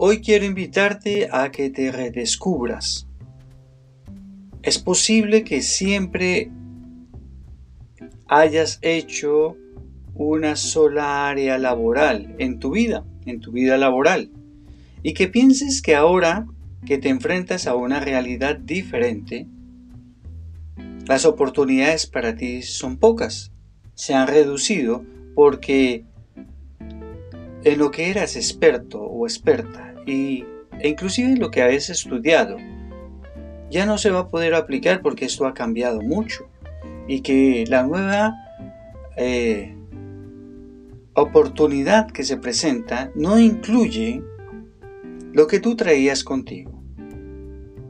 Hoy quiero invitarte a que te redescubras. Es posible que siempre hayas hecho una sola área laboral en tu vida, en tu vida laboral, y que pienses que ahora que te enfrentas a una realidad diferente, las oportunidades para ti son pocas, se han reducido porque en lo que eras experto o experta y, e inclusive lo que habías estudiado, ya no se va a poder aplicar porque esto ha cambiado mucho y que la nueva eh, oportunidad que se presenta no incluye lo que tú traías contigo.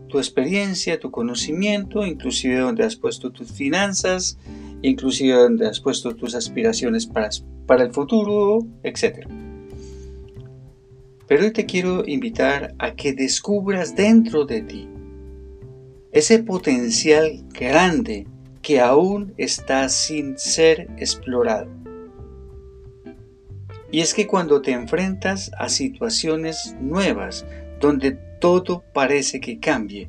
Tu experiencia, tu conocimiento, inclusive donde has puesto tus finanzas, inclusive donde has puesto tus aspiraciones para, para el futuro, etc. Pero hoy te quiero invitar a que descubras dentro de ti ese potencial grande que aún está sin ser explorado. Y es que cuando te enfrentas a situaciones nuevas, donde todo parece que cambie,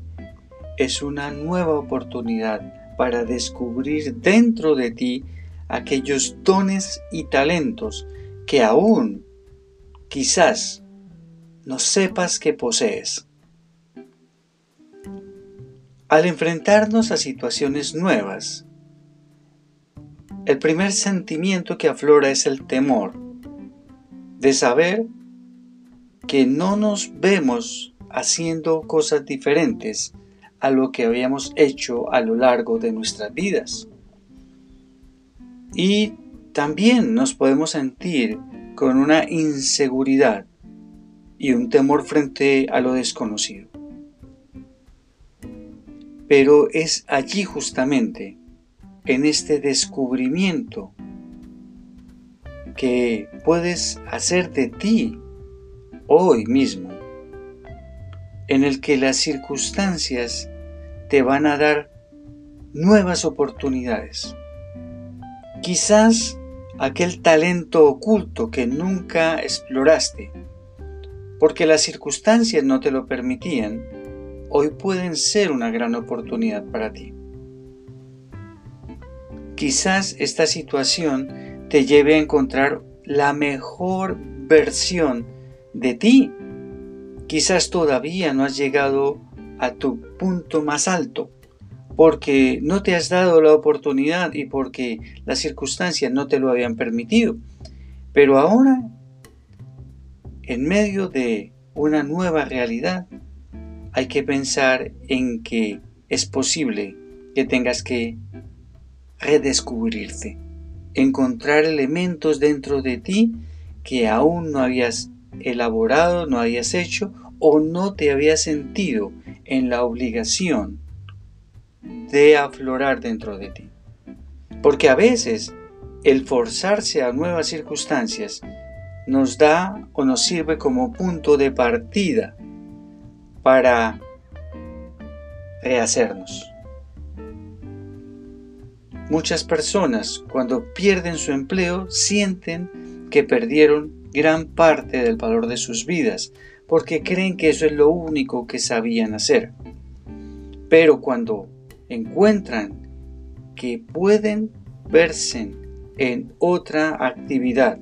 es una nueva oportunidad para descubrir dentro de ti aquellos dones y talentos que aún quizás no sepas que posees. Al enfrentarnos a situaciones nuevas, el primer sentimiento que aflora es el temor de saber que no nos vemos haciendo cosas diferentes a lo que habíamos hecho a lo largo de nuestras vidas. Y también nos podemos sentir con una inseguridad y un temor frente a lo desconocido. Pero es allí justamente, en este descubrimiento, que puedes hacer de ti hoy mismo, en el que las circunstancias te van a dar nuevas oportunidades. Quizás aquel talento oculto que nunca exploraste, porque las circunstancias no te lo permitían, hoy pueden ser una gran oportunidad para ti. Quizás esta situación te lleve a encontrar la mejor versión de ti. Quizás todavía no has llegado a tu punto más alto porque no te has dado la oportunidad y porque las circunstancias no te lo habían permitido. Pero ahora, en medio de una nueva realidad, hay que pensar en que es posible que tengas que redescubrirte, encontrar elementos dentro de ti que aún no habías elaborado, no habías hecho o no te habías sentido en la obligación de aflorar dentro de ti. Porque a veces el forzarse a nuevas circunstancias nos da o nos sirve como punto de partida para rehacernos. Muchas personas cuando pierden su empleo sienten que perdieron gran parte del valor de sus vidas porque creen que eso es lo único que sabían hacer. Pero cuando encuentran que pueden verse en otra actividad,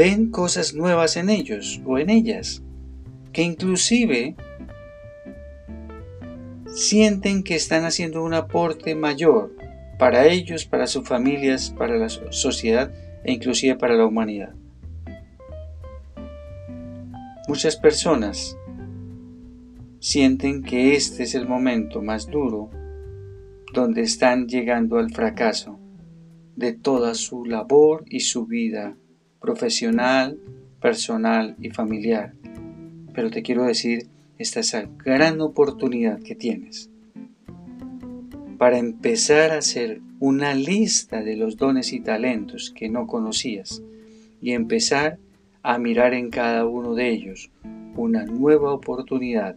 ven cosas nuevas en ellos o en ellas, que inclusive sienten que están haciendo un aporte mayor para ellos, para sus familias, para la sociedad e inclusive para la humanidad. Muchas personas sienten que este es el momento más duro donde están llegando al fracaso de toda su labor y su vida profesional, personal y familiar. Pero te quiero decir, esta es la gran oportunidad que tienes para empezar a hacer una lista de los dones y talentos que no conocías y empezar a mirar en cada uno de ellos una nueva oportunidad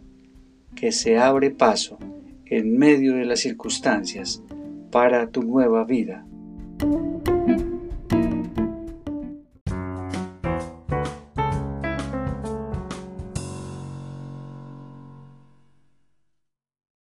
que se abre paso en medio de las circunstancias para tu nueva vida.